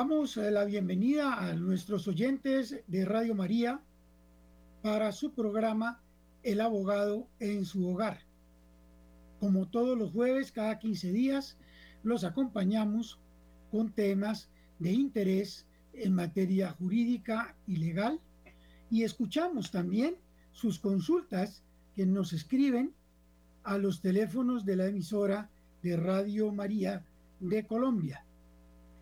Damos eh, la bienvenida a nuestros oyentes de Radio María para su programa El abogado en su hogar. Como todos los jueves, cada 15 días, los acompañamos con temas de interés en materia jurídica y legal y escuchamos también sus consultas que nos escriben a los teléfonos de la emisora de Radio María de Colombia.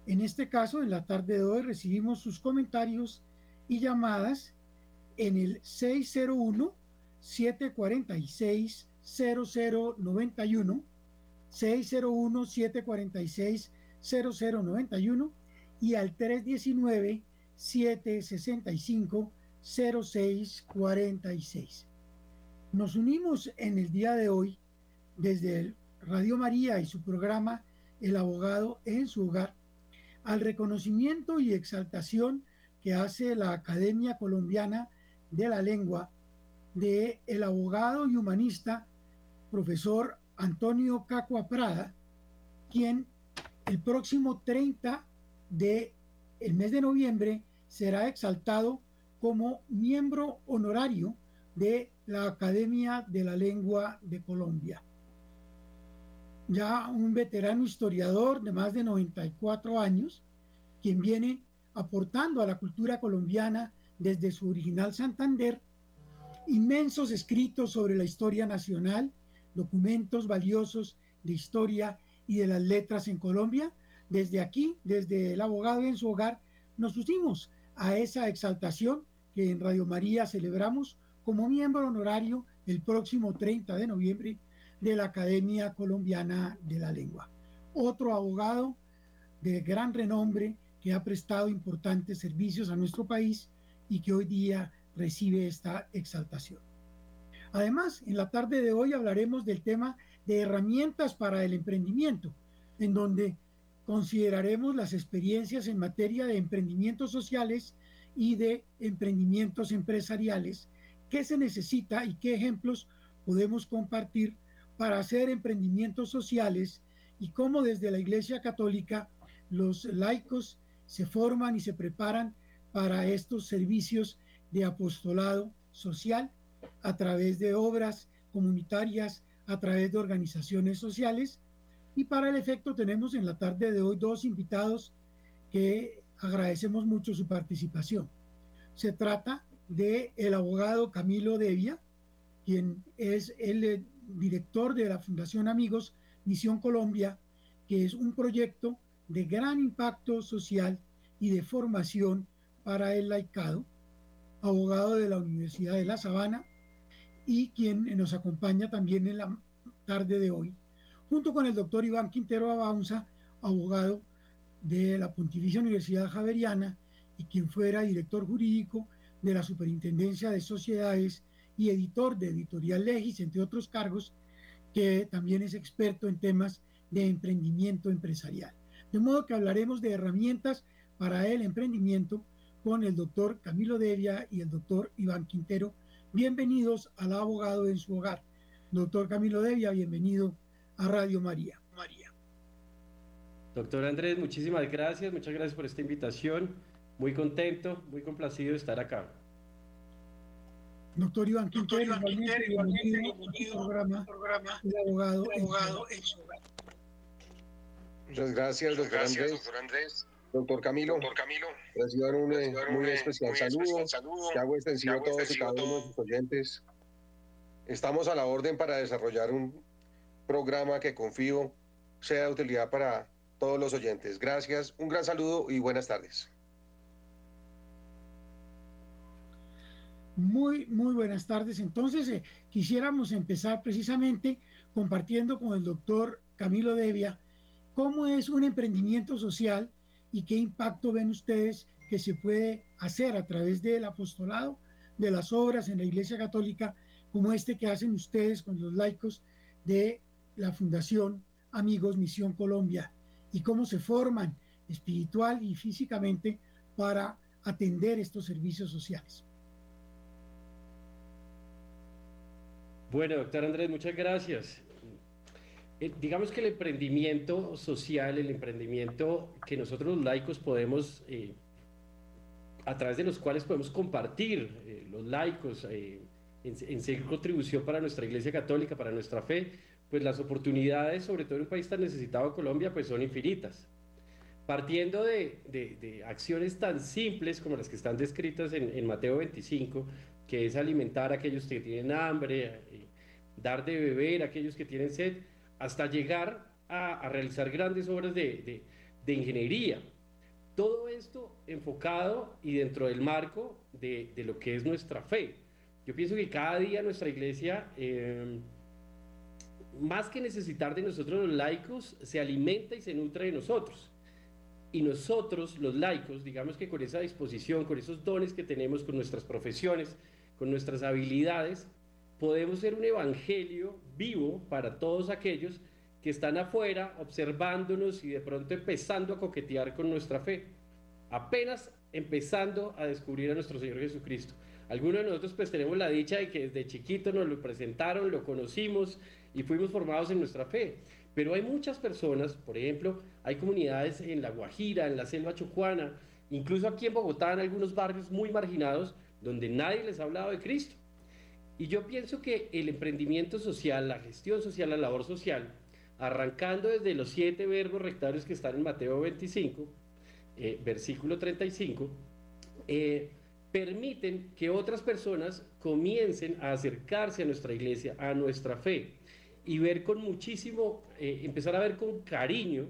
En este caso, en la tarde de hoy recibimos sus comentarios y llamadas en el 601 746 0091 601 746 0091 y al 319 765 0646. Nos unimos en el día de hoy desde Radio María y su programa El abogado en su hogar al reconocimiento y exaltación que hace la Academia Colombiana de la Lengua de el abogado y humanista profesor Antonio Cacua Prada, quien el próximo 30 de el mes de noviembre será exaltado como miembro honorario de la Academia de la Lengua de Colombia. Ya un veterano historiador de más de 94 años, quien viene aportando a la cultura colombiana desde su original Santander inmensos escritos sobre la historia nacional, documentos valiosos de historia y de las letras en Colombia. Desde aquí, desde el abogado en su hogar, nos unimos a esa exaltación que en Radio María celebramos como miembro honorario el próximo 30 de noviembre de la Academia Colombiana de la Lengua. Otro abogado de gran renombre que ha prestado importantes servicios a nuestro país y que hoy día recibe esta exaltación. Además, en la tarde de hoy hablaremos del tema de herramientas para el emprendimiento, en donde consideraremos las experiencias en materia de emprendimientos sociales y de emprendimientos empresariales, qué se necesita y qué ejemplos podemos compartir para hacer emprendimientos sociales y cómo desde la Iglesia Católica los laicos se forman y se preparan para estos servicios de apostolado social a través de obras comunitarias, a través de organizaciones sociales. Y para el efecto tenemos en la tarde de hoy dos invitados que agradecemos mucho su participación. Se trata de el abogado Camilo Devia, quien es el director de la Fundación Amigos Misión Colombia, que es un proyecto de gran impacto social y de formación para el laicado abogado de la Universidad de La Sabana y quien nos acompaña también en la tarde de hoy, junto con el doctor Iván Quintero Abaunza, abogado de la Pontificia Universidad Javeriana y quien fuera director jurídico de la Superintendencia de Sociedades y editor de Editorial Legis, entre otros cargos, que también es experto en temas de emprendimiento empresarial. De modo que hablaremos de herramientas para el emprendimiento con el doctor Camilo Devia y el doctor Iván Quintero. Bienvenidos al abogado en su hogar. Doctor Camilo Devia, bienvenido a Radio María. María. Doctor Andrés, muchísimas gracias, muchas gracias por esta invitación. Muy contento, muy complacido de estar acá. Doctor Iván Quintero, bienvenido, al programa, programa abogado, abogado en su hogar. Muchas gracias, doctor Andrés. Doctor Camilo, Doctor Camilo reciban un, eh, muy especial, saludo, que hago extensivo a todos y cada uno de sus oyentes. Estamos a la orden para desarrollar un programa que confío sea de utilidad para todos los oyentes. Gracias, un gran saludo y buenas tardes. Muy, muy buenas tardes. Entonces, eh, quisiéramos empezar precisamente compartiendo con el doctor Camilo Devia cómo es un emprendimiento social y qué impacto ven ustedes que se puede hacer a través del apostolado, de las obras en la Iglesia Católica, como este que hacen ustedes con los laicos de la Fundación Amigos Misión Colombia, y cómo se forman espiritual y físicamente para atender estos servicios sociales. Bueno, doctor Andrés, muchas gracias. eh, digamos que el emprendimiento social, el emprendimiento que nosotros los laicos podemos, eh, a través de los cuales podemos compartir eh, los laicos en, en ser contribución para nuestra Iglesia Católica, para nuestra fe, pues las oportunidades, sobre todo en un país tan necesitado como Colombia, pues son infinitas. Partiendo de, de, acciones tan simples como las que están descritas en, en, Mateo 25, que es alimentar a aquellos que tienen hambre, dar de beber a aquellos que tienen sed, hasta llegar a, realizar grandes obras de, ingeniería. Todo esto enfocado y dentro del marco de, lo que es nuestra fe. Yo pienso que cada día nuestra iglesia, em, más que necesitar de nosotros los laicos, se alimenta y se nutre de nosotros. Y nosotros, los laicos, digamos que con esa disposición, con esos dones que tenemos, con nuestras profesiones, con nuestras habilidades, podemos ser un evangelio vivo para todos aquellos que están afuera observándonos y de pronto empezando a coquetear con nuestra fe, apenas empezando a descubrir a nuestro Señor Jesucristo. Algunos de nosotros pues tenemos la dicha de que desde chiquito nos lo presentaron, lo conocimos y fuimos formados en nuestra fe. Pero hay muchas personas, por ejemplo, hay comunidades en La Guajira, en la selva chocuana, incluso aquí en Bogotá, en algunos barrios muy marginados, donde nadie les ha hablado de Cristo. Y yo pienso que el emprendimiento social, la gestión social, la labor social, arrancando desde los siete verbos rectarios que están en Mateo 25, eh, versículo 35, eh, permiten que otras personas comiencen a acercarse a nuestra iglesia, a nuestra fe, y ver con muchísimo, eh, empezar a ver con cariño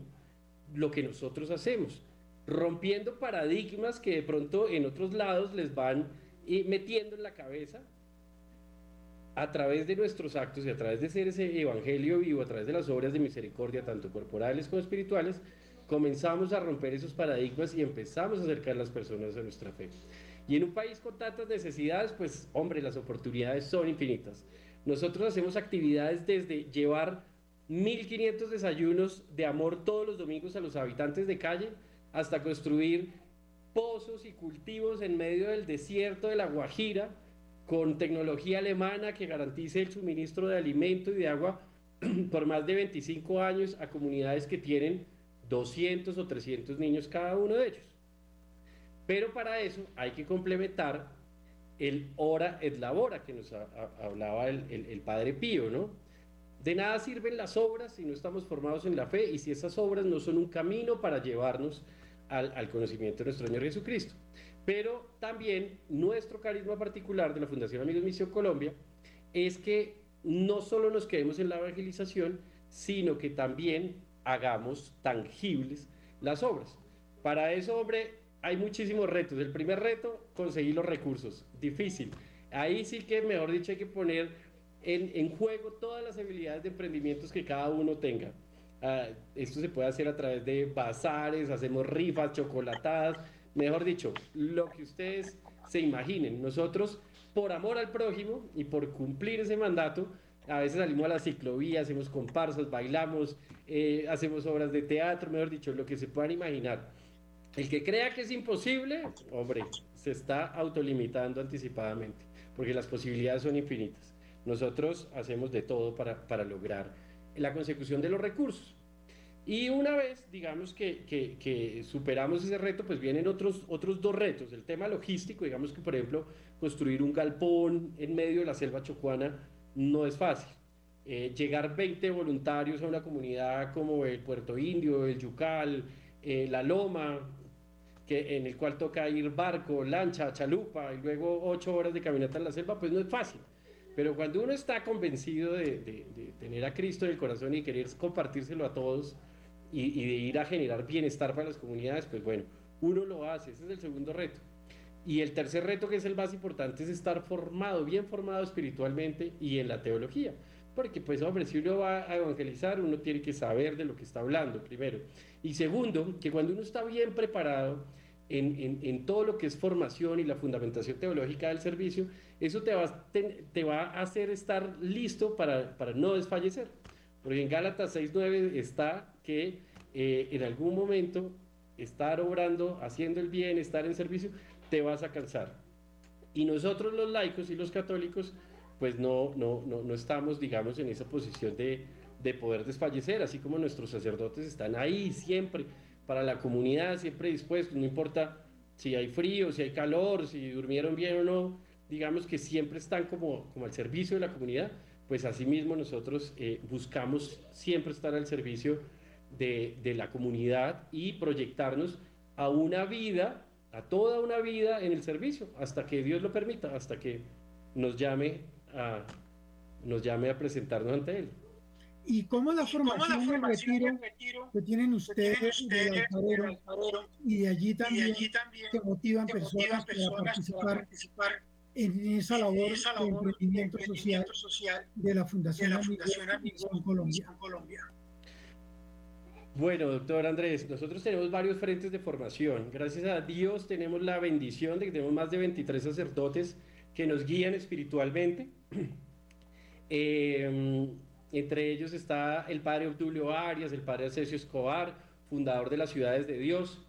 lo que nosotros hacemos, rompiendo paradigmas que de pronto en otros lados les van metiendo en la cabeza a través de nuestros actos y a través de ser ese evangelio vivo, a través de las obras de misericordia, tanto corporales como espirituales, comenzamos a romper esos paradigmas y empezamos a acercar a las personas a nuestra fe. Y en un país con tantas necesidades, pues hombre, las oportunidades son infinitas. Nosotros hacemos actividades desde llevar 1.500 desayunos de amor todos los domingos a los habitantes de calle, hasta construir pozos y cultivos en medio del desierto de la Guajira, con tecnología alemana que garantice el suministro de alimento y de agua por más de 25 años a comunidades que tienen 200 o 300 niños cada uno de ellos. Pero para eso hay que complementar el hora et labora que nos hablaba el, el, Padre Pío, ¿no? De nada sirven las obras si no estamos formados en la fe y si esas obras no son un camino para llevarnos al, conocimiento de nuestro Señor Jesucristo. Pero también nuestro carisma particular de la Fundación Amigos Misión Colombia es que no solo nos quedemos en la evangelización, sino que también hagamos tangibles las obras. Para eso, hombre, hay muchísimos retos. El primer reto, conseguir los recursos. Difícil. Ahí sí que, mejor dicho, hay que poner en, juego todas las habilidades de emprendimientos que cada uno tenga. Ah, esto se puede hacer a través de bazares, hacemos rifas, chocolatadas, mejor dicho, lo que ustedes se imaginen. Nosotros, por amor al prójimo y por cumplir ese mandato, a veces salimos a la ciclovía, hacemos comparsas, bailamos, eh, hacemos obras de teatro, mejor dicho, lo que se puedan imaginar. El que crea que es imposible, hombre, se está autolimitando anticipadamente, porque las posibilidades son infinitas. Nosotros hacemos de todo para, para lograr la consecución de los recursos. Y una vez, digamos, que, superamos ese reto, pues vienen otros, otros dos retos. El tema logístico, digamos que, por ejemplo, construir un galpón en medio de la selva chocuana no es fácil. Eh, llegar 20 voluntarios a una comunidad como el Puerto Indio, el Yucal, eh, la Loma, que, en el cual toca ir barco, lancha, chalupa y luego ocho horas de caminata en la selva, pues no es fácil. Pero cuando uno está convencido de, tener a Cristo en el corazón y querer compartírselo a todos, y, de ir a generar bienestar para las comunidades, pues bueno, uno lo hace, ese es el segundo reto. Y el tercer reto, que es el más importante, es estar formado, bien formado espiritualmente y en la teología. Porque, pues, hombre, si uno va a evangelizar, uno tiene que saber de lo que está hablando, primero. Y segundo, que cuando uno está bien preparado en, todo lo que es formación y la fundamentación teológica del servicio, eso te va, a hacer estar listo para, para no desfallecer. Porque en Gálatas 6.9 está que eh, en algún momento estar obrando, haciendo el bien, estar en servicio, te vas a cansar. Y nosotros los laicos y los católicos, pues no, no, no, no estamos, digamos, en esa posición de, de poder desfallecer, así como nuestros sacerdotes están ahí siempre para la comunidad, siempre dispuestos, no importa si hay frío, si hay calor, si durmieron bien o no, digamos que siempre están como, como al servicio de la comunidad, pues asimismo nosotros eh, buscamos siempre estar al servicio de, de la comunidad y proyectarnos a una vida, a toda una vida en el servicio, hasta que Dios lo permita, hasta que nos llame a, nos llame a presentarnos ante Él. ¿Y cómo la formación, ¿Cómo la retiro, que tienen ustedes, del alfarero, y de allí también, que motivan personas, para participar, en esa labor, de emprendimiento social, de la Fundación, de Colombia? Bueno, doctor Andrés, nosotros tenemos varios frentes de formación. Gracias a Dios tenemos la bendición de que tenemos más de 23 sacerdotes que nos guían espiritualmente. Eh, entre ellos está el padre Obdulio Arias, el padre Acesio Escobar, fundador de las Ciudades de Dios.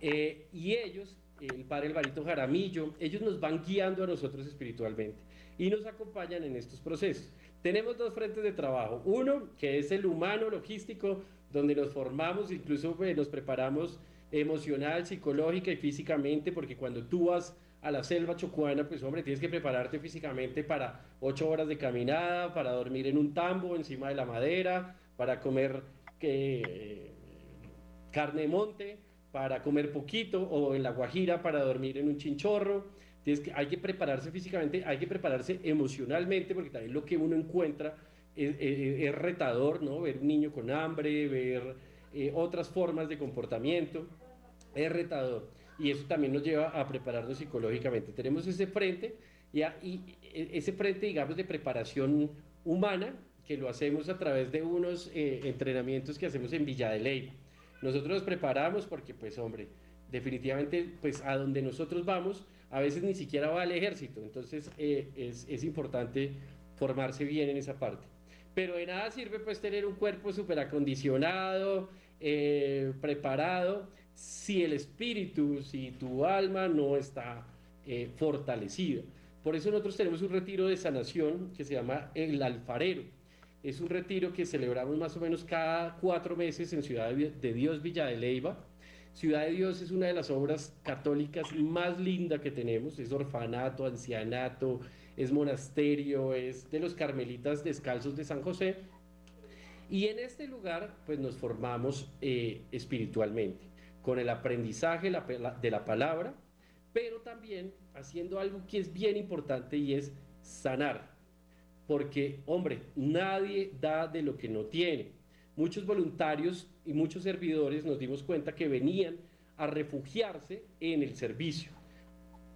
Eh, y ellos, el padre Alvarito Jaramillo, ellos nos van guiando a nosotros espiritualmente y nos acompañan en estos procesos. Tenemos dos frentes de trabajo. Uno, que es el humano logístico, donde nos formamos, incluso pues, nos preparamos emocional, psicológica y físicamente, porque cuando tú vas a la selva chocuana, pues hombre, tienes que prepararte físicamente para ocho horas de caminada, para dormir en un tambo encima de la madera, para comer que, carne de monte, para comer poquito, o en la guajira para dormir en un chinchorro. Tienes que, hay que prepararse físicamente, hay que prepararse emocionalmente, porque también lo que uno encuentra es, retador, ¿no? Ver un niño con hambre, ver eh, otras formas de comportamiento, es retador y eso también nos lleva a prepararnos psicológicamente. Tenemos ese frente y, ese frente, digamos, de preparación humana que lo hacemos a través de unos eh, entrenamientos que hacemos en Villa de Ley. Nosotros nos preparamos porque, pues, hombre, definitivamente, pues, a donde nosotros vamos, a veces ni siquiera va al ejército, entonces eh, es, es, importante formarse bien en esa parte. Pero de nada sirve, pues, tener un cuerpo súper acondicionado, eh, preparado, si el espíritu, si tu alma no está eh, fortalecida. Por eso nosotros tenemos un retiro de sanación que se llama El Alfarero. Es un retiro que celebramos más o menos cada cuatro meses en Ciudad de Dios, Villa de Leiva. Ciudad de Dios es una de las obras católicas más lindas que tenemos. Es orfanato, ancianato, es monasterio, es de los carmelitas descalzos de San José. Y en este lugar, pues nos formamos eh, espiritualmente con el aprendizaje de la palabra, pero también haciendo algo que es bien importante y es sanar. Porque, hombre, nadie da de lo que no tiene. Muchos voluntarios y muchos servidores nos dimos cuenta que venían a refugiarse en el servicio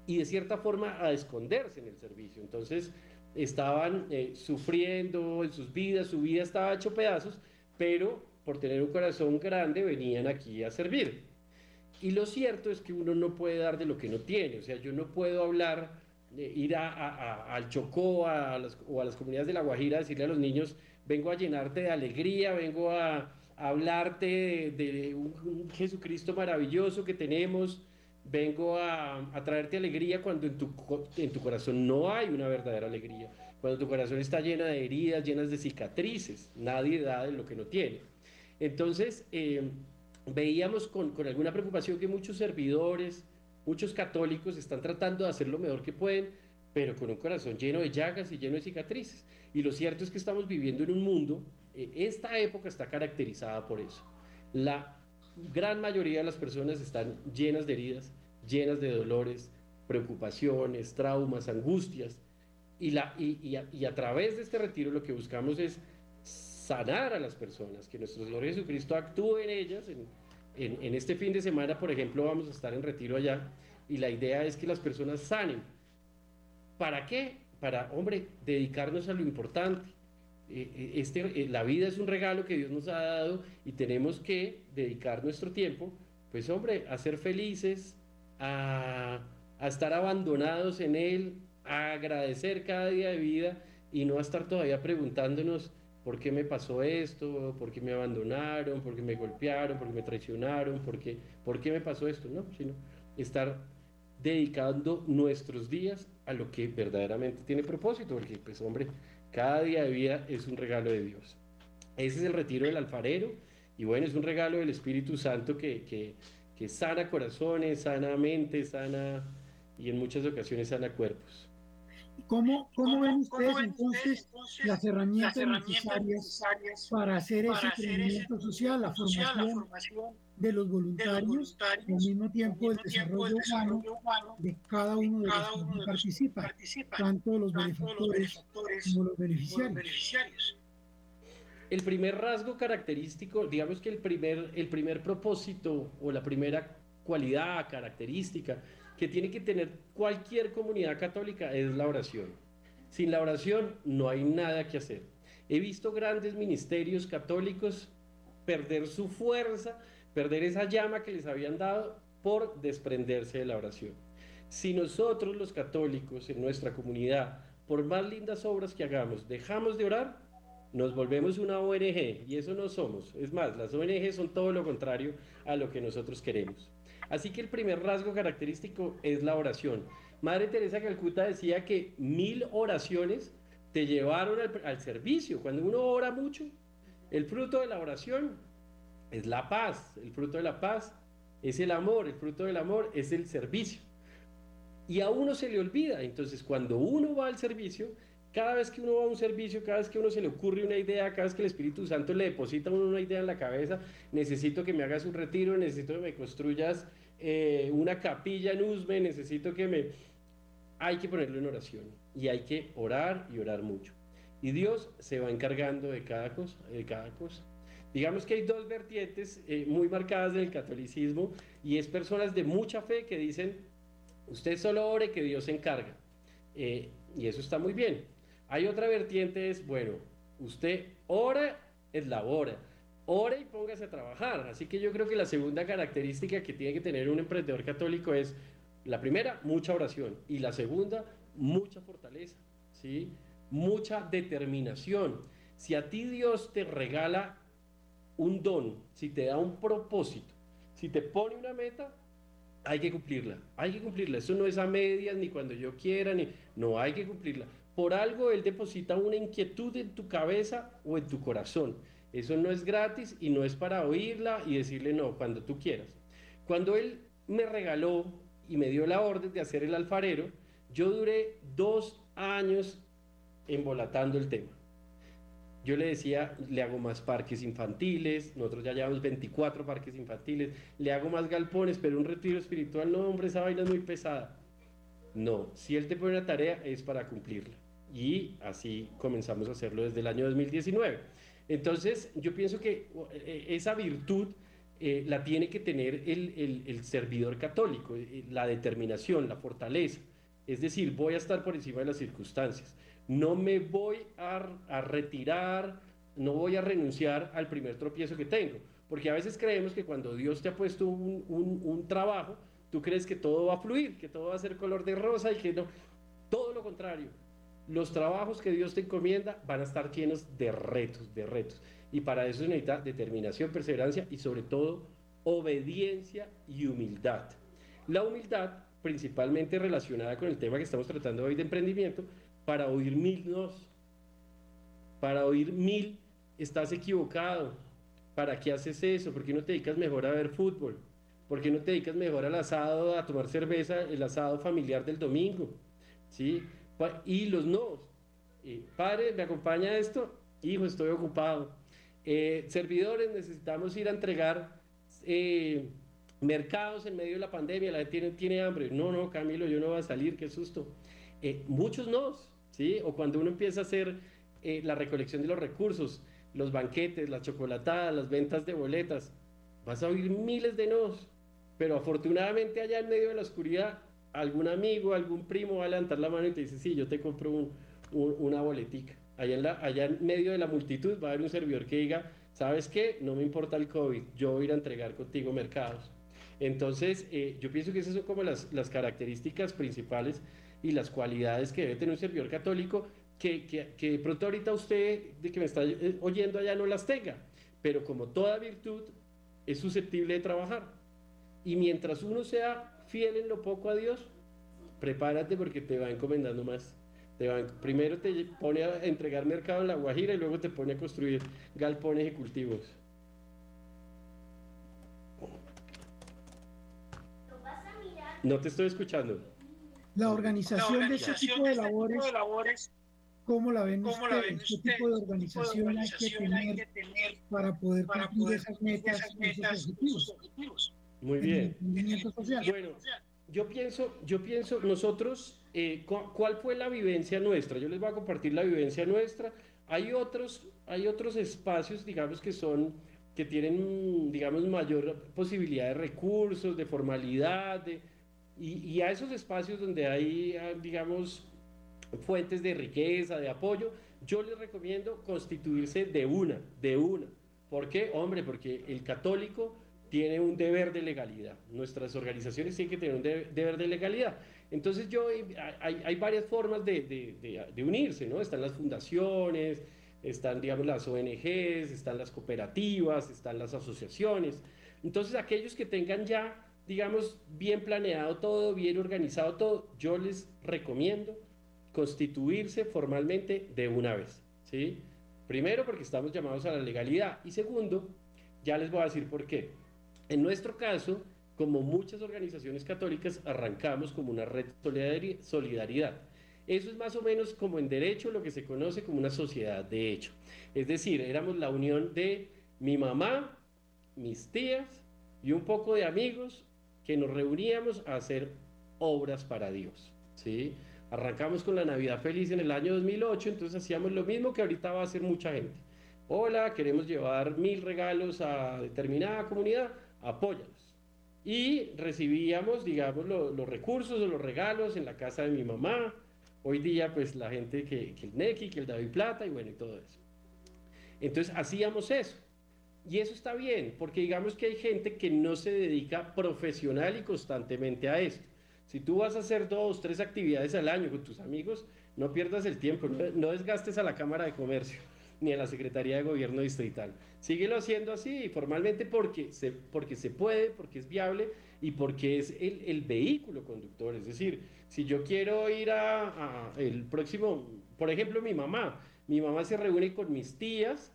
y de cierta forma a esconderse en el servicio. Entonces estaban eh, sufriendo en sus vidas, su vida estaba hecho pedazos, pero por tener un corazón grande venían aquí a servir. Y lo cierto es que uno no puede dar de lo que no tiene. O sea, yo no puedo hablar, ir a, al Chocó a las, o a las comunidades de La Guajira, decirle a los niños, vengo a llenarte de alegría, vengo a, hablarte de, un, Jesucristo maravilloso que tenemos, vengo a, traerte alegría cuando en tu, en tu corazón no hay una verdadera alegría, cuando tu corazón está llena de heridas, llenas de cicatrices, nadie da de lo que no tiene. Entonces, eh, veíamos con, alguna preocupación que muchos servidores, muchos católicos están tratando de hacer lo mejor que pueden, pero con un corazón lleno de llagas y lleno de cicatrices. Y lo cierto es que estamos viviendo en un mundo, eh, esta época está caracterizada por eso. La gran mayoría de las personas están llenas de heridas, llenas de dolores, preocupaciones, traumas, angustias. Y, la, y, a, través de este retiro lo que buscamos es sanar a las personas, que nuestro Señor Jesucristo actúe en ellas. En, este fin de semana, por ejemplo, vamos a estar en retiro allá y la idea es que las personas sanen. ¿Para qué? Para, hombre, dedicarnos a lo importante. Eh, eh, este, eh, la vida es un regalo que Dios nos ha dado y tenemos que dedicar nuestro tiempo, pues hombre, a ser felices, a, a estar abandonados en Él, a agradecer cada día de vida y no a estar todavía preguntándonos ¿por qué me pasó esto? ¿Por qué me abandonaron? ¿Por qué me golpearon? ¿Por qué me traicionaron? ¿Por qué, ¿por qué me pasó esto? No, sino estar dedicando nuestros días a lo que verdaderamente tiene propósito, porque pues hombre, cada día de vida es un regalo de Dios. Ese es el retiro del alfarero y bueno, es un regalo del Espíritu Santo que, que, que sana corazones, sana mente, sana y en muchas ocasiones sana cuerpos. ¿Cómo, cómo ven ustedes entonces las herramientas, necesarias, para hacer ese crecimiento social, la formación, de los voluntarios, al mismo tiempo el desarrollo humano de cada uno de los que participa, tanto los benefactores como los beneficiarios? El primer rasgo característico, digamos que el primer, el primer propósito o la primera cualidad característica que tiene que tener cualquier comunidad católica es la oración. Sin la oración no hay nada que hacer. He visto grandes ministerios católicos perder su fuerza, perder esa llama que les habían dado por desprenderse de la oración. Si nosotros los católicos en nuestra comunidad, por más lindas obras que hagamos, dejamos de orar, nos volvemos una ONG y eso no somos. Es más, las ONG son todo lo contrario a lo que nosotros queremos. Así que el primer rasgo característico es la oración. Madre Teresa Calcuta decía que mil oraciones te llevaron al, servicio. Cuando uno ora mucho, el fruto de la oración es la paz. El fruto de la paz es el amor. El fruto del amor es el servicio. Y a uno se le olvida. Entonces, cuando uno va al servicio, cada vez que uno va a un servicio, cada vez que uno se le ocurre una idea, cada vez que el Espíritu Santo le deposita una idea en la cabeza, necesito que me hagas un retiro, necesito que me construyas eh, una capilla en Usme, necesito que me... Hay que ponerlo en oración y hay que orar y orar mucho. Y Dios se va encargando de cada cosa. De cada cosa. Digamos que hay dos vertientes eh, muy marcadas del catolicismo y es personas de mucha fe que dicen, usted solo ore que Dios se encarga. Eh, y eso está muy bien. Hay otra vertiente, es, bueno, usted ora, es labora ore y póngase a trabajar. Así que yo creo que la segunda característica que tiene que tener un emprendedor católico es, la primera, mucha oración y la segunda, mucha fortaleza, ¿sí? mucha determinación. Si a ti Dios te regala un don, si te da un propósito, si te pone una meta, hay que cumplirla, hay que cumplirla. Eso no es a medias ni cuando yo quiera, ni no hay que cumplirla. Por algo Él deposita una inquietud en tu cabeza o en tu corazón. Eso no es gratis y no es para oírla y decirle no cuando tú quieras. Cuando él me regaló y me dio la orden de hacer el alfarero, yo duré dos años embolatando el tema. Yo le decía, le hago más parques infantiles, nosotros ya llevamos 24 parques infantiles, le hago más galpones, pero un retiro espiritual, no, hombre, esa vaina es muy pesada. No, si él te pone una tarea es para cumplirla. Y así comenzamos a hacerlo desde el año 2019. Entonces, yo pienso que eh, esa virtud eh, la tiene que tener el, servidor católico, eh, la determinación, la fortaleza. Es decir, voy a estar por encima de las circunstancias. No me voy a, retirar, no voy a renunciar al primer tropiezo que tengo. Porque a veces creemos que cuando Dios te ha puesto un trabajo, tú crees que todo va a fluir, que todo va a ser color de rosa y que no. Todo lo contrario los trabajos que Dios te encomienda van a estar llenos de retos, de retos. Y para eso se necesita determinación, perseverancia y sobre todo obediencia y humildad. La humildad principalmente relacionada con el tema que estamos tratando hoy de emprendimiento, para oír mil nos, para oír mil estás equivocado, ¿para qué haces eso? ¿Por qué no te dedicas mejor a ver fútbol? ¿Por qué no te dedicas mejor al asado, a tomar cerveza, el asado familiar del domingo? ¿Sí? Y los no. Eh, padre, ¿me acompaña esto? Hijo, estoy ocupado. Eh, servidores, necesitamos ir a entregar eh, mercados en medio de la pandemia. La gente tiene, tiene hambre. No, no, Camilo, yo no voy a salir, qué susto. muchos no, ¿sí? O cuando uno empieza a hacer la recolección de los recursos, los banquetes, las chocolatadas, las ventas de boletas, vas a oír miles de nos. Pero afortunadamente allá en medio de la oscuridad algún amigo, algún primo va a levantar la mano y te dice, sí, yo te compro una boletica. Allá en, la, allá en medio de la multitud va a haber un servidor que diga, ¿sabes qué? No me importa el COVID, yo voy a ir a entregar contigo mercados. Entonces, eh, yo pienso que esas son como las, las, características principales y las cualidades que debe tener un servidor católico que, que, que de pronto ahorita usted, de que me está eh, oyendo allá, no las tenga. Pero como toda virtud, es susceptible de trabajar. Y mientras uno sea fiel en lo poco a Dios, prepárate porque te va encomendando más. primero te pone a entregar mercado en La Guajira y luego te pone a construir galpones y cultivos. No te estoy escuchando. La organización, de ese tipo de labores, ¿cómo la ven ustedes? ¿Qué tipo de organización, hay, que tener para poder cumplir esas metas, esos objetivos? Muy bien. Bueno, yo pienso, yo pienso, nosotros, eh, ¿cuál fue la vivencia nuestra? Yo les voy a compartir la vivencia nuestra. Hay otros, hay otros espacios, digamos, que son, que tienen, digamos, mayor posibilidad de recursos, de formalidad, de, y, y a esos espacios donde hay, ah, digamos, fuentes de riqueza, de apoyo, yo les recomiendo constituirse de una, de una. ¿Por qué? Hombre, porque el católico tiene un deber de legalidad. Nuestras organizaciones tienen que tener un deber de legalidad. Entonces yo, hay, hay varias formas de, de, de, unirse, ¿no? Están las fundaciones, están, digamos, las ONGs, están las cooperativas, están las asociaciones. Entonces aquellos que tengan ya, digamos, bien planeado todo, bien organizado todo, yo les recomiendo constituirse formalmente de una vez, ¿sí? Primero porque estamos llamados a la legalidad y segundo, ya les voy a decir por qué. En nuestro caso, como muchas organizaciones católicas, arrancamos como una red solidaridad. Eso es más o menos como en derecho lo que se conoce como una sociedad de hecho. Es decir, éramos la unión de mi mamá, mis tías y un poco de amigos que nos reuníamos a hacer obras para Dios. ¿sí? Arrancamos con la Navidad Feliz en el año 2008, entonces hacíamos lo mismo que ahorita va a hacer mucha gente. Hola, queremos llevar mil regalos a determinada comunidad apóyalos. Y recibíamos, digamos, los recursos o los regalos en la casa de mi mamá. Hoy día, pues la gente que, el Neki, que el David Plata y bueno, y todo eso. Entonces hacíamos eso. Y eso está bien, porque digamos que hay gente que no se dedica profesional y constantemente a esto. Si tú vas a hacer dos, tres actividades al año con tus amigos, no pierdas el tiempo, no desgastes a la Cámara de Comercio ni a la Secretaría de Gobierno Distrital. Síguelo haciendo así, formalmente, porque se, porque se puede, porque es viable y porque es el, el vehículo conductor. Es decir, si yo quiero ir a, el próximo, por ejemplo, mi mamá, mi mamá se reúne con mis tías,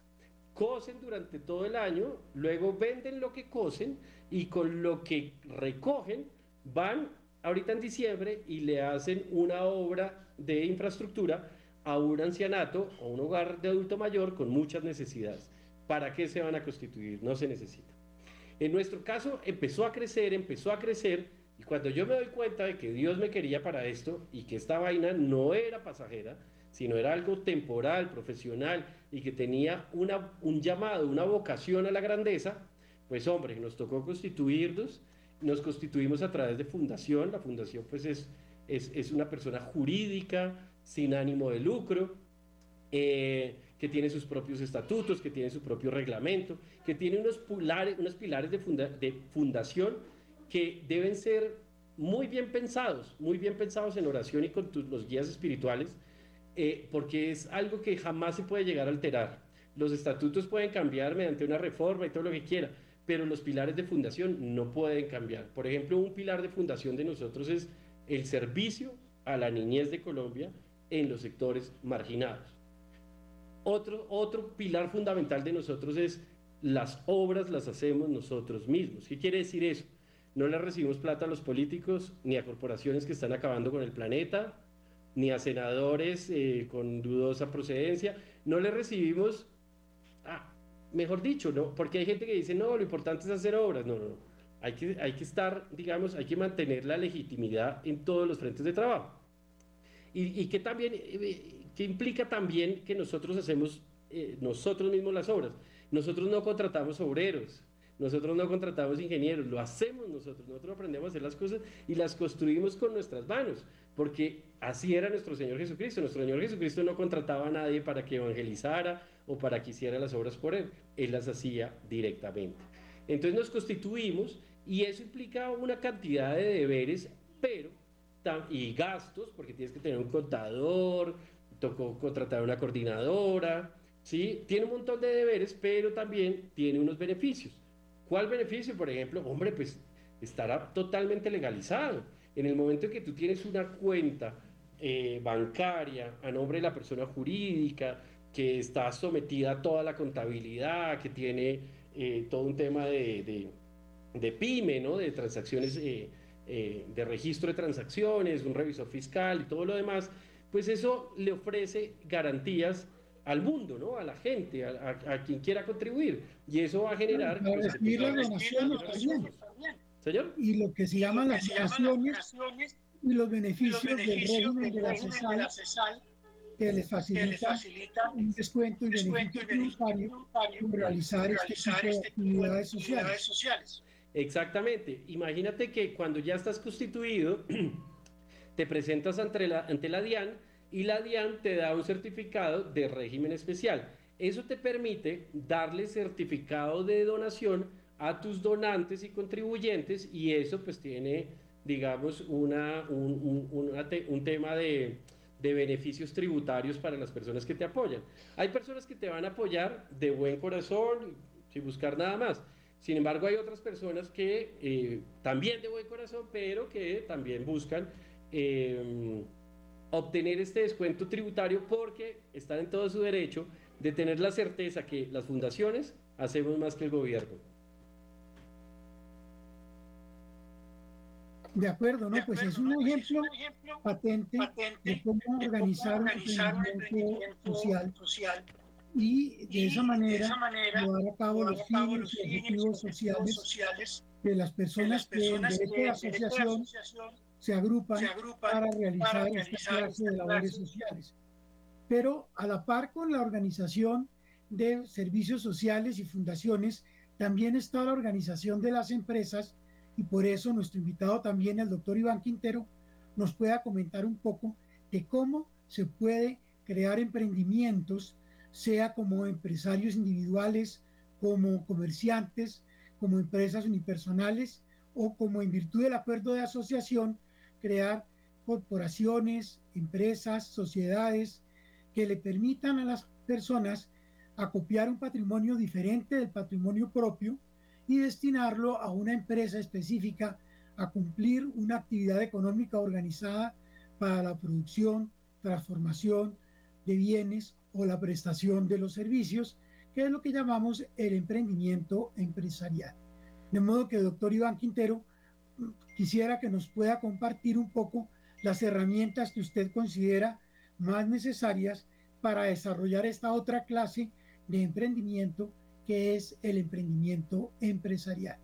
cosen durante todo el año, luego venden lo que cosen y con lo que recogen van ahorita en diciembre y le hacen una obra de infraestructura a un ancianato o un hogar de adulto mayor con muchas necesidades. ¿Para qué se van a constituir? No se necesita. En nuestro caso empezó a crecer, empezó a crecer, y cuando yo me doy cuenta de que Dios me quería para esto y que esta vaina no era pasajera, sino era algo temporal, profesional y que tenía una, un llamado, una vocación a la grandeza, pues hombre, nos tocó constituirnos, nos constituimos a través de fundación, la fundación pues es, es, es una persona jurídica, sin ánimo de lucro, eh, que tiene sus propios estatutos, que tiene su propio reglamento, que tiene unos pilares, unos pilares de, de fundación que deben ser muy bien pensados, muy bien pensados en oración y con los guías espirituales, eh, porque es algo que jamás se puede llegar a alterar. Los estatutos pueden cambiar mediante una reforma y todo lo que quiera, pero los pilares de fundación no pueden cambiar. Por ejemplo, un pilar de fundación de nosotros es el servicio a la niñez de Colombia en los sectores marginados. Otro, otro pilar fundamental de nosotros es las obras las hacemos nosotros mismos. ¿Qué quiere decir eso? No le recibimos plata a los políticos, ni a corporaciones que están acabando con el planeta, ni a senadores eh, con dudosa procedencia. No le recibimos, ah, mejor dicho, ¿no? porque hay gente que dice, no, lo importante es hacer obras. No, no, no. Hay que, hay que estar, digamos, hay que mantener la legitimidad en todos los frentes de trabajo y, que también, eh, que implica también que nosotros hacemos eh, nosotros mismos las obras. Nosotros no contratamos obreros, nosotros no contratamos ingenieros, lo hacemos nosotros, nosotros aprendemos a hacer las cosas y las construimos con nuestras manos, porque así era nuestro Señor Jesucristo. Nuestro Señor Jesucristo no contrataba a nadie para que evangelizara o para que hiciera las obras por Él, Él las hacía directamente. Entonces nos constituimos y eso implica una cantidad de deberes, pero y gastos, porque tienes que tener un contador, tocó contratar una coordinadora, ¿sí? Tiene un montón de deberes, pero también tiene unos beneficios. ¿Cuál beneficio? Por ejemplo, hombre, pues estará totalmente legalizado. En el momento en que tú tienes una cuenta eh, bancaria, a nombre de la persona jurídica, que está sometida a toda la contabilidad, que tiene eh, todo un tema de, de, pyme, ¿no? de transacciones, eh, de registro de transacciones, un revisor fiscal y todo lo demás, pues eso le ofrece garantías al mundo, ¿no? A la gente, a, quien quiera contribuir. Y eso va a generar... Pues, las donaciones también. Señor. Y lo que se llaman las donaciones y los beneficios, del régimen de la CESAL, que les facilita, un descuento y beneficio tributario para realizar este tipo de este actividades sociales. Exactamente. Imagínate que cuando ya estás constituido, te presentas ante la, DIAN y la DIAN te da un certificado de régimen especial. Eso te permite darle certificado de donación a tus donantes y contribuyentes y eso pues tiene, digamos, una, un, un, tema de, de beneficios tributarios para las personas que te apoyan. Hay personas que te van a apoyar de buen corazón, sin buscar nada más. Sin embargo, hay otras personas que eh, también de buen corazón, pero que también buscan eh, obtener este descuento tributario porque están en todo su derecho de tener la certeza que las fundaciones hacemos más que el gobierno. De acuerdo, ¿no? pues es un ejemplo, patente, de cómo organizar un emprendimiento social, y de esa manera, llevar a cabo los fines y objetivos sociales de las personas que en derecho de asociación se agrupan, para realizar, esta clase de labores sociales. Pero a la par con la organización de servicios sociales y fundaciones, también está la organización de las empresas y por eso nuestro invitado también, el doctor Iván Quintero, nos pueda comentar un poco de cómo se puede crear emprendimientos, sea como empresarios individuales, como comerciantes, como empresas unipersonales o como en virtud del acuerdo de asociación crear corporaciones, empresas, sociedades que le permitan a las personas acopiar un patrimonio diferente del patrimonio propio y destinarlo a una empresa específica a cumplir una actividad económica organizada para la producción, transformación de bienes o la prestación de los servicios, que es lo que llamamos el emprendimiento empresarial. De modo que, doctor Iván Quintero, quisiera que nos pueda compartir un poco las herramientas que usted considera más necesarias para desarrollar esta otra clase de emprendimiento que es el emprendimiento empresarial.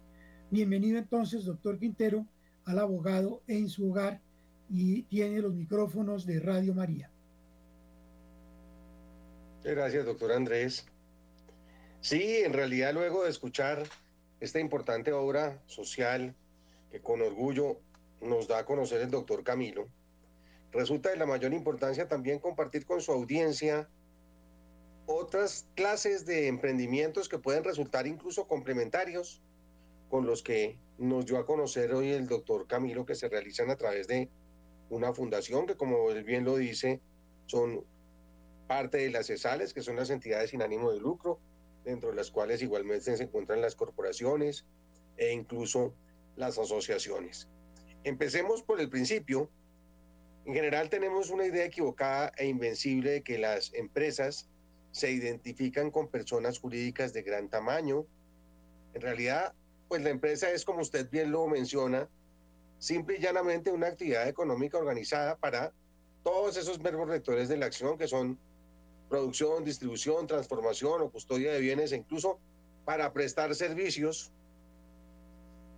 Bienvenido entonces, doctor Quintero, al abogado en su hogar y tiene los micrófonos de Radio María. Gracias, doctor Andrés. Sí, en realidad luego de escuchar esta importante obra social que con orgullo nos da a conocer el doctor Camilo, resulta de la mayor importancia también compartir con su audiencia otras clases de emprendimientos que pueden resultar incluso complementarios con los que nos dio a conocer hoy el doctor Camilo, que se realizan a través de una fundación que, como él bien lo dice, son parte de las CESALES, que son las entidades sin ánimo de lucro, dentro de las cuales igualmente se encuentran las corporaciones e incluso las asociaciones. Empecemos por el principio. En general tenemos una idea equivocada e invencible de que las empresas se identifican con personas jurídicas de gran tamaño. En realidad, pues la empresa es, como usted bien lo menciona, simple y llanamente una actividad económica organizada para todos esos verbos rectores de la acción que son producción, distribución, transformación o custodia de bienes incluso para prestar servicios.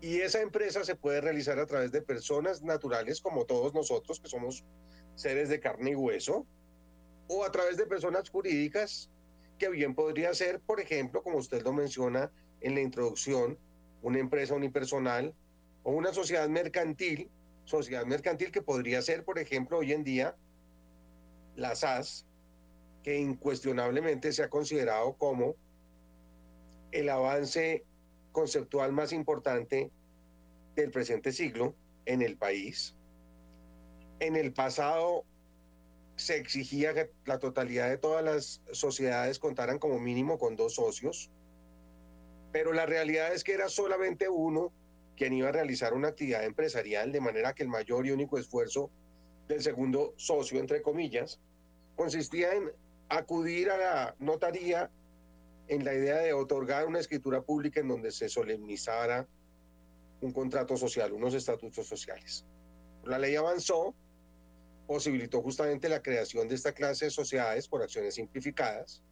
Y esa empresa se puede realizar a través de personas naturales como todos nosotros, que somos seres de carne y hueso, o a través de personas jurídicas, que bien podría ser, por ejemplo, como usted lo menciona en la introducción, una empresa unipersonal o una sociedad mercantil, sociedad mercantil que podría ser, por ejemplo, hoy en día, la SAS, que incuestionablemente se ha considerado como el avance conceptual más importante del presente siglo en el país. En el pasado se exigía que la totalidad de todas las sociedades contaran como mínimo con dos socios, pero la realidad es que era solamente uno quien iba a realizar una actividad empresarial, de manera que el mayor y único esfuerzo del segundo socio, entre comillas, consistía en acudir a la notaría en la idea de otorgar una escritura pública en donde se solemnizara un contrato social, unos estatutos sociales. La ley avanzó, posibilitó justamente la creación de esta clase de sociedades por acciones simplificadas,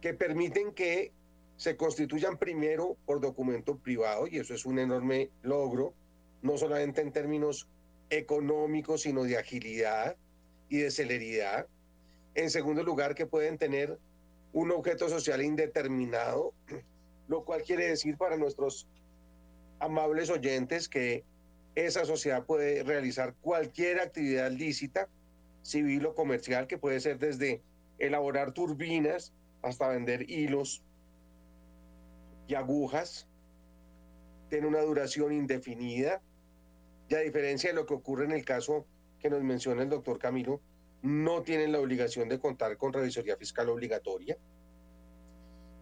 que permiten que se constituyan primero por documento privado, y eso es un enorme logro, no solamente en términos económicos, sino de agilidad y de celeridad. En segundo lugar, que pueden tener un objeto social indeterminado, lo cual quiere decir para nuestros amables oyentes que esa sociedad puede realizar cualquier actividad lícita, civil o comercial, que puede ser desde elaborar turbinas hasta vender hilos y agujas. Tiene una duración indefinida. Y a diferencia de lo que ocurre en el caso que nos menciona el doctor Camilo, no tienen la obligación de contar con revisoría fiscal obligatoria.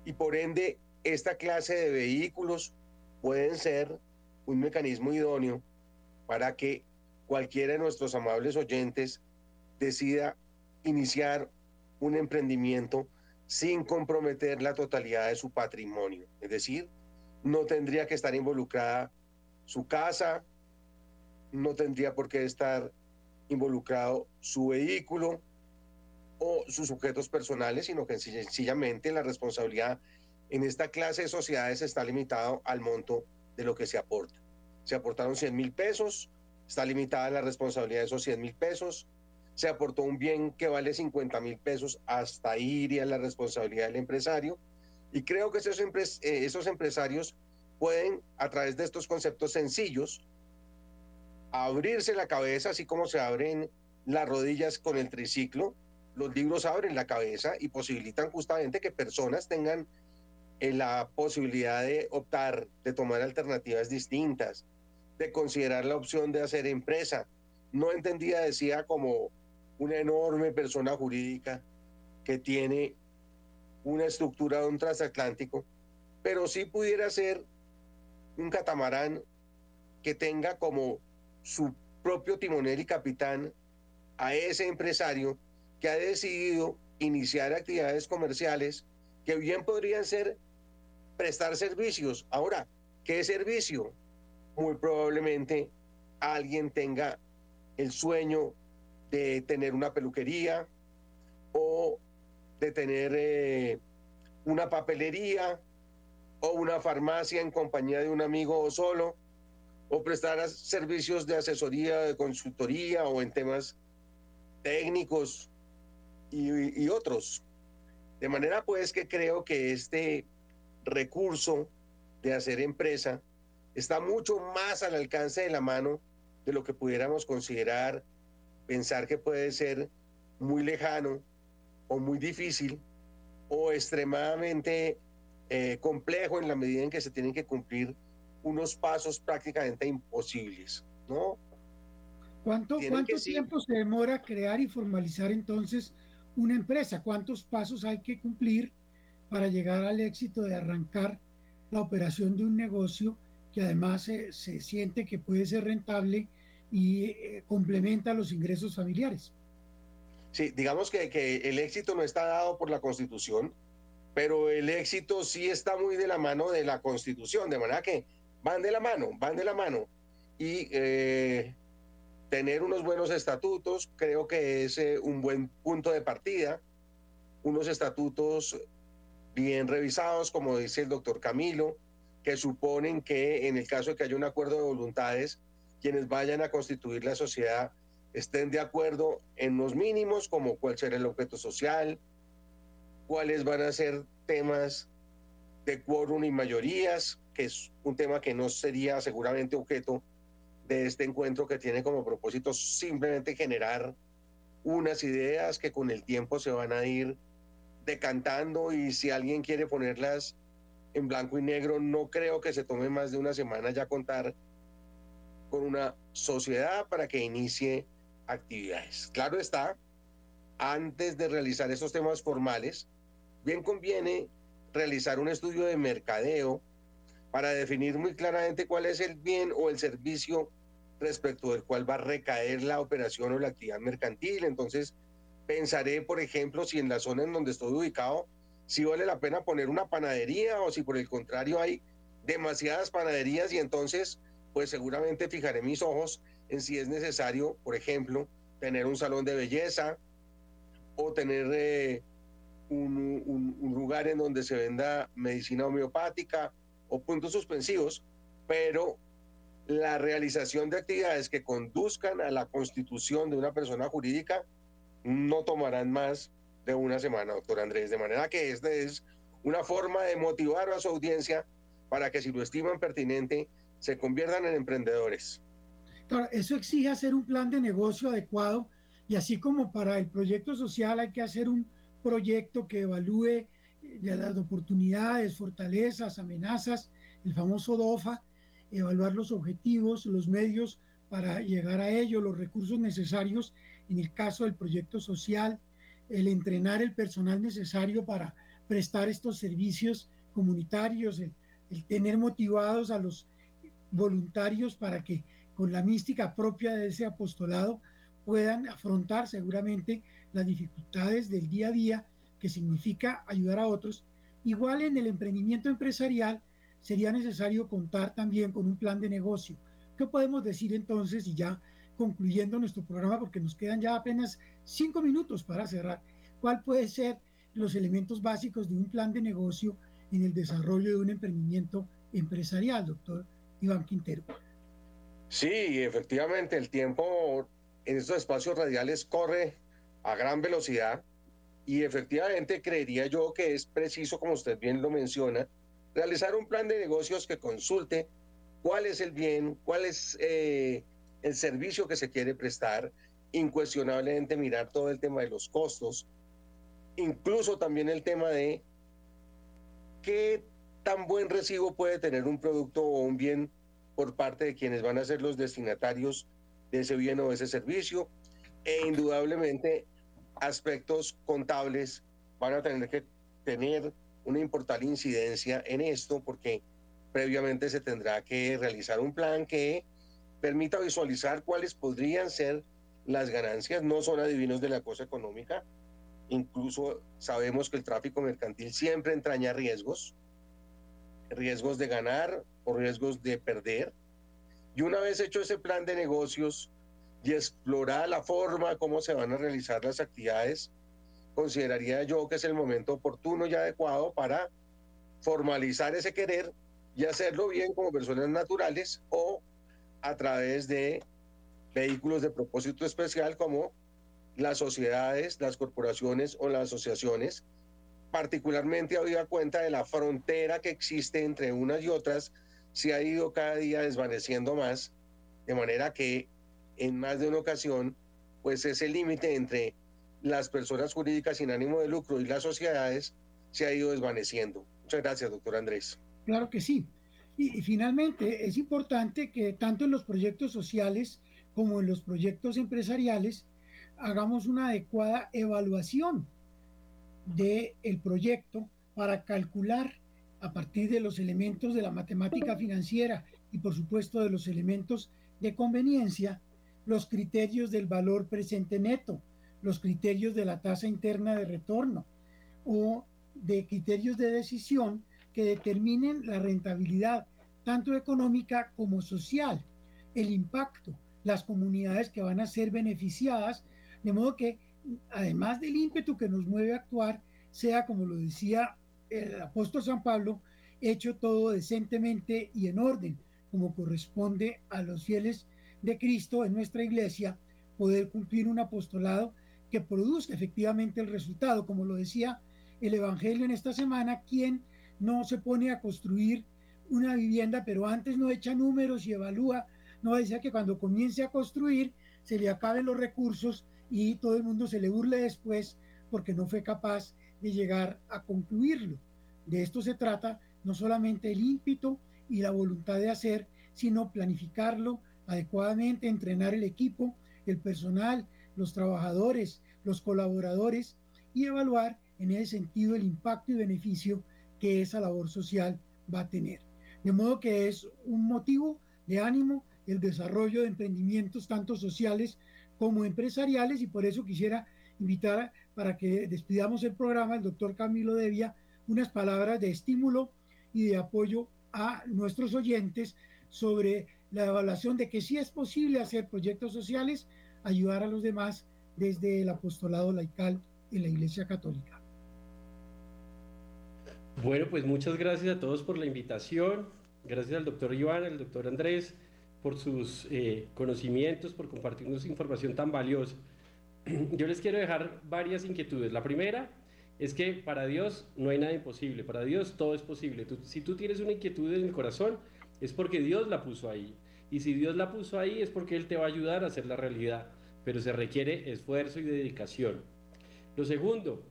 Y por ende, esta clase de vehículos pueden ser un mecanismo idóneo para que cualquiera de nuestros amables oyentes decida iniciar un emprendimiento sin comprometer la totalidad de su patrimonio. Es decir, no tendría que estar involucrada su casa, no tendría por qué estar involucrado su vehículo o sus objetos personales, sino que sencillamente la responsabilidad en esta clase de sociedades está limitado al monto de lo que se aporta. Se aportaron 100 mil pesos, está limitada la responsabilidad de esos 100 mil pesos. Se aportó un bien que vale 50 mil pesos, hasta ahí iría la responsabilidad del empresario. Y creo que esos, eh, esos empresarios pueden, a través de estos conceptos sencillos, abrirse la cabeza, así como se abren las rodillas con el triciclo, los libros abren la cabeza y posibilitan justamente que personas tengan eh, la posibilidad de optar, de tomar alternativas distintas, de considerar la opción de hacer empresa. No entendía, decía, como una enorme persona jurídica que tiene una estructura de un transatlántico, pero sí pudiera ser un catamarán que tenga como su propio timonel y capitán a ese empresario que ha decidido iniciar actividades comerciales que bien podrían ser prestar servicios. Ahora, ¿qué servicio? Muy probablemente alguien tenga el sueño de tener una peluquería o de tener eh, una papelería o una farmacia en compañía de un amigo o solo o prestar servicios de asesoría, de consultoría o en temas técnicos y, otros. De manera pues que creo que este recurso de hacer empresa está mucho más al alcance de la mano de lo que pudiéramos considerar, pensar que puede ser muy lejano o muy difícil o extremadamente eh, complejo en la medida en que se tienen que cumplir unos pasos prácticamente imposibles, ¿no? ¿Cuánto, cuánto tiempo se demora crear y formalizar entonces una empresa? ¿Cuántos pasos hay que cumplir para llegar al éxito de arrancar la operación de un negocio que además se, siente que puede ser rentable y eh, complementa los ingresos familiares? Sí, digamos que, que el éxito no está dado por la constitución, pero el éxito sí está muy de la mano de la constitución, de manera que van de la mano, van de la mano. Y eh, tener unos buenos estatutos creo que es eh, un buen punto de partida, unos estatutos bien revisados, como dice el doctor Camilo, que suponen que en el caso de que haya un acuerdo de voluntades, quienes vayan a constituir la sociedad estén de acuerdo en los mínimos, como cuál será el objeto social, cuáles van a ser temas de quórum y mayorías, que es un tema que no sería seguramente objeto de este encuentro que tiene como propósito simplemente generar unas ideas que con el tiempo se van a ir decantando y si alguien quiere ponerlas en blanco y negro, no creo que se tome más de una semana ya contar con una sociedad para que inicie actividades. Claro está, antes de realizar esos temas formales, bien conviene realizar un estudio de mercadeo para definir muy claramente cuál es el bien o el servicio respecto del cual va a recaer la operación o la actividad mercantil. Entonces, pensaré, por ejemplo, si en la zona en donde estoy ubicado, si vale la pena poner una panadería o si por el contrario hay demasiadas panaderías y entonces, pues seguramente fijaré mis ojos en si es necesario, por ejemplo, tener un salón de belleza o tener eh, un, un, lugar en donde se venda medicina homeopática o puntos suspensivos, pero la realización de actividades que conduzcan a la constitución de una persona jurídica no tomarán más de una semana, doctor Andrés. De manera que esta es una forma de motivar a su audiencia para que si lo estiman pertinente, se conviertan en emprendedores. Claro, eso exige hacer un plan de negocio adecuado y así como para el proyecto social hay que hacer un proyecto que evalúe eh, las oportunidades, fortalezas, amenazas, el famoso DOFA, evaluar los objetivos, los medios para llegar a ello, los recursos necesarios en el caso del proyecto social, el entrenar el personal necesario para prestar estos servicios comunitarios, el, tener motivados a los voluntarios para que con la mística propia de ese apostolado puedan afrontar seguramente las dificultades del día a día que significa ayudar a otros. Igual en el emprendimiento empresarial sería necesario contar también con un plan de negocio. ¿Qué podemos decir entonces y ya concluyendo nuestro programa porque nos quedan ya apenas cinco minutos para cerrar? ¿Cuál puede ser los elementos básicos de un plan de negocio en el desarrollo de un emprendimiento empresarial, doctor Iván Quintero? Sí, efectivamente, el tiempo en estos espacios radiales corre a gran velocidad y efectivamente creería yo que es preciso, como usted bien lo menciona, realizar un plan de negocios que consulte cuál es el bien, cuál es eh, el servicio que se quiere prestar, incuestionablemente mirar todo el tema de los costos, incluso también el tema de qué tan buen recibo puede tener un producto o un bien por parte de quienes van a ser los destinatarios de ese bien o ese servicio e indudablemente aspectos contables van a tener que tener una importante incidencia en esto porque previamente se tendrá que realizar un plan que permita visualizar cuáles podrían ser las ganancias. No son adivinos de la cosa económica. Incluso sabemos que el tráfico mercantil siempre entraña riesgos, riesgos de ganar o riesgos de perder. Y una vez hecho ese plan de negocios y explorar la forma cómo se van a realizar las actividades, consideraría yo que es el momento oportuno y adecuado para formalizar ese querer y hacerlo bien como personas naturales o a través de vehículos de propósito especial como las sociedades, las corporaciones o las asociaciones, particularmente habida cuenta de la frontera que existe entre unas y otras se ha ido cada día desvaneciendo más, de manera que en más de una ocasión, pues ese límite entre las personas jurídicas sin ánimo de lucro y las sociedades se ha ido desvaneciendo. Muchas gracias, doctor Andrés. Claro que sí. Y, y, finalmente, es importante que tanto en los proyectos sociales como en los proyectos empresariales hagamos una adecuada evaluación del el proyecto para calcular a partir de los elementos de la matemática financiera y por supuesto de los elementos de conveniencia, los criterios del valor presente neto, los criterios de la tasa interna de retorno o de criterios de decisión que determinen la rentabilidad tanto económica como social, el impacto, las comunidades que van a ser beneficiadas, de modo que además del ímpetu que nos mueve a actuar, sea como lo decía el apóstol San Pablo, hecho todo decentemente y en orden, como corresponde a los fieles de Cristo en nuestra iglesia, poder cumplir un apostolado que produzca efectivamente el resultado, como lo decía el Evangelio en esta semana, quien no se pone a construir una vivienda, pero antes no echa números y evalúa, no decía que cuando comience a construir se le acaben los recursos y todo el mundo se le burle después porque no fue capaz de llegar a concluirlo. De esto se trata no solamente el ímpetu y la voluntad de hacer, sino planificarlo adecuadamente, entrenar el equipo, el personal, los trabajadores, los colaboradores y evaluar en ese sentido el impacto y beneficio que esa labor social va a tener. De modo que es un motivo de ánimo el desarrollo de emprendimientos tanto sociales como empresariales y por eso quisiera invitar para que despidamos el programa el doctor Camilo Devia unas palabras de estímulo y de apoyo a nuestros oyentes sobre la evaluación de que sí es posible hacer proyectos sociales, ayudar a los demás desde el apostolado laical en la Iglesia Católica. Bueno, pues muchas gracias a todos por la invitación. Gracias al doctor Iván, al doctor Andrés, por sus eh, conocimientos, por compartirnos información tan valiosa. Yo les quiero dejar varias inquietudes. La primera es que para Dios no hay nada imposible, para Dios todo es posible. si tú tienes una inquietud en el corazón, es porque Dios la puso ahí. Y si Dios la puso ahí, es porque Él te va a ayudar a hacer la realidad. Pero se requiere esfuerzo y dedicación. Lo segundo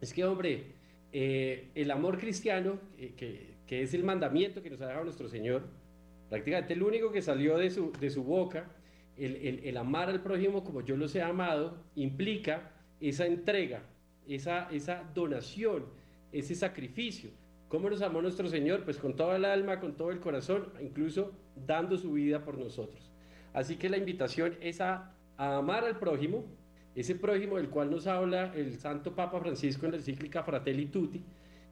es que, hombre, eh, el amor cristiano, eh, que, que, es el mandamiento que nos ha dejado nuestro Señor, prácticamente el único que salió de su, de su boca, el, el, el amar al prójimo como yo los he amado, implica esa entrega, esa, esa donación, ese sacrificio. ¿Cómo nos amó nuestro Señor? Pues con toda el alma, con todo el corazón, incluso dando su vida por nosotros. Así que la invitación es a, amar al prójimo, ese prójimo del cual nos habla el Santo Papa Francisco en la encíclica Fratelli Tutti,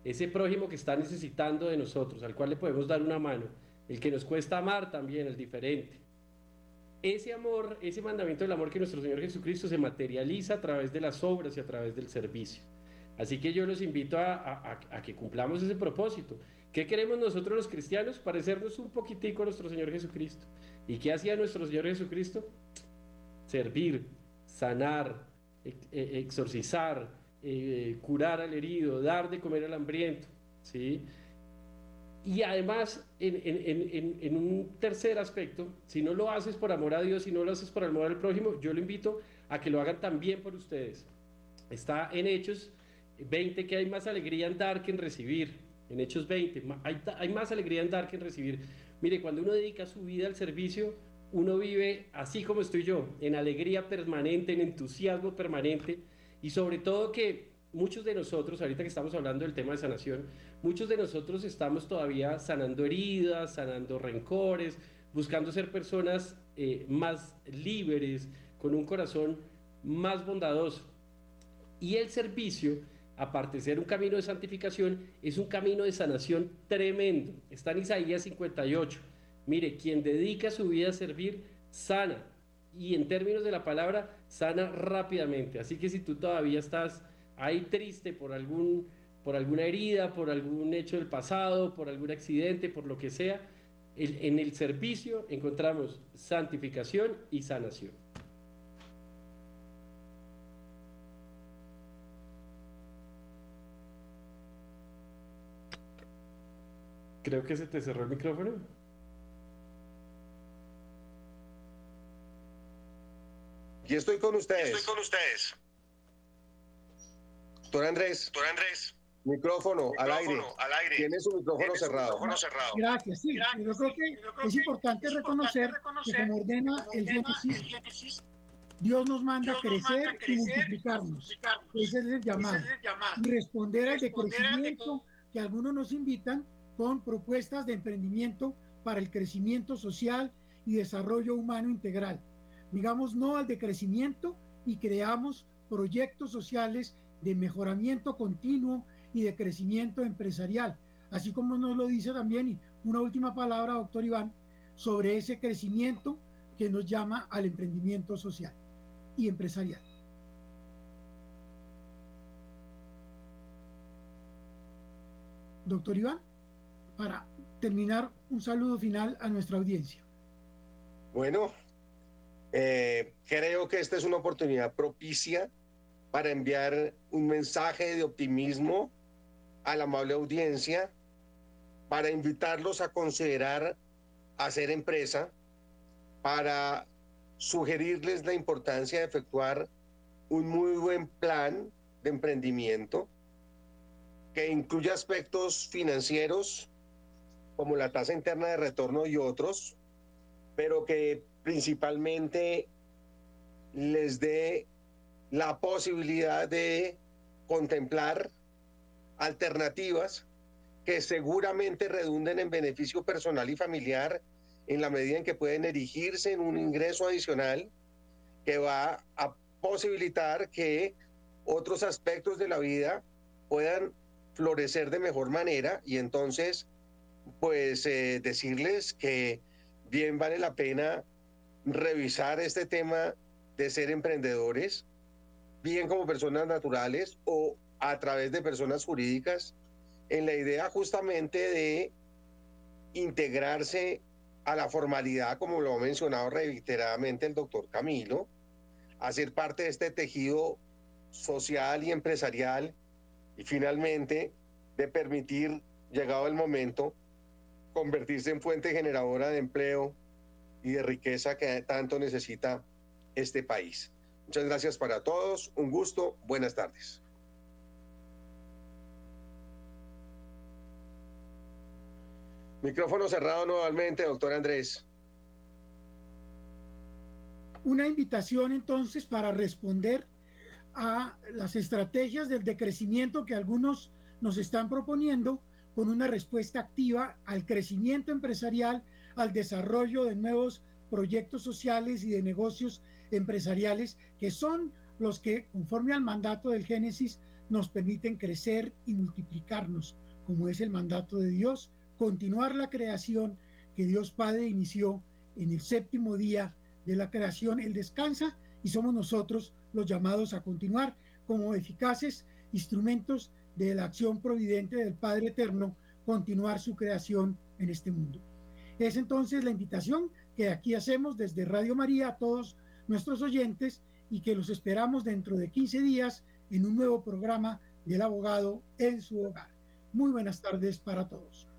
ese prójimo que está necesitando de nosotros, al cual le podemos dar una mano, el que nos cuesta amar también, el diferente. Ese amor, ese mandamiento del amor que nuestro Señor Jesucristo se materializa a través de las obras y a través del servicio. Así que yo los invito a, que cumplamos ese propósito. ¿Qué queremos nosotros los cristianos? Parecernos un poquitico a nuestro Señor Jesucristo. ¿Y qué hacía nuestro Señor Jesucristo? Servir, sanar, exorcizar, eh, curar al herido, dar de comer al hambriento. ¿sí? Y además, en, un tercer aspecto, si no lo haces por amor a Dios, si no lo haces por amor al prójimo, yo lo invito a que lo hagan también por ustedes. Está en Hechos 20 que hay más alegría en dar que en recibir. En Hechos 20, hay, hay más alegría en dar que en recibir. Mire, cuando uno dedica su vida al servicio, uno vive así como estoy yo, en alegría permanente, en entusiasmo permanente y sobre todo que muchos de nosotros, ahorita que estamos hablando del tema de sanación, muchos de nosotros estamos todavía sanando heridas, sanando rencores, buscando ser personas eh, más libres, con un corazón más bondadoso. Y el servicio, aparte de ser un camino de santificación, es un camino de sanación tremendo. Está en Isaías 58. Mire, quien dedica su vida a servir, sana. Y en términos de la palabra, sana rápidamente. Así que si tú todavía estás ahí triste por algún por alguna herida, por algún hecho del pasado, por algún accidente, por lo que sea, en el servicio encontramos santificación y sanación. Creo que se te cerró el micrófono. Y estoy con ustedes. Estoy con ustedes. Doctor Andrés. Doctor Andrés. Micrófono, al, aire. Tiene su micrófono, cerrado. Gracias, sí. Yo creo que es importante reconocer que como ordena el Génesis, Dios nos manda crecer y multiplicarnos. Ese es el llamado. Y responder al decrecimiento que algunos nos invitan con propuestas de emprendimiento para el crecimiento social y desarrollo humano integral. Digamos no al decrecimiento y creamos proyectos sociales de mejoramiento continuo y de crecimiento empresarial, así como nos lo dice también, y una última palabra, doctor Iván, sobre ese crecimiento que nos llama al emprendimiento social y empresarial. Doctor Iván, para terminar, un saludo final a nuestra audiencia. Bueno, eh, creo que esta es una oportunidad propicia para enviar un mensaje de optimismo a la amable audiencia para invitarlos a considerar hacer empresa, para sugerirles la importancia de efectuar un muy buen plan de emprendimiento que incluya aspectos financieros como la tasa interna de retorno y otros, pero que principalmente les dé la posibilidad de contemplar alternativas que seguramente redunden en beneficio personal y familiar en la medida en que pueden erigirse en un ingreso adicional que va a posibilitar que otros aspectos de la vida puedan florecer de mejor manera y entonces pues eh, decirles que bien vale la pena revisar este tema de ser emprendedores, bien como personas naturales o a través de personas jurídicas, en la idea justamente de integrarse a la formalidad, como lo ha mencionado reiteradamente el doctor Camilo, hacer parte de este tejido social y empresarial y finalmente de permitir, llegado el momento, convertirse en fuente generadora de empleo y de riqueza que tanto necesita este país. Muchas gracias para todos, un gusto, buenas tardes. Micrófono cerrado nuevamente, doctor Andrés. Una invitación entonces para responder a las estrategias del decrecimiento que algunos nos están proponiendo con una respuesta activa al crecimiento empresarial, al desarrollo de nuevos proyectos sociales y de negocios empresariales que son los que, conforme al mandato del Génesis, nos permiten crecer y multiplicarnos, como es el mandato de Dios, continuar la creación que Dios Padre inició en el séptimo día de la creación. Él descansa y somos nosotros los llamados a continuar como eficaces instrumentos de la acción providente del Padre Eterno, continuar su creación en este mundo. Es entonces la invitación que aquí hacemos desde Radio María a todos nuestros oyentes y que los esperamos dentro de 15 días en un nuevo programa del abogado en su hogar. Muy buenas tardes para todos.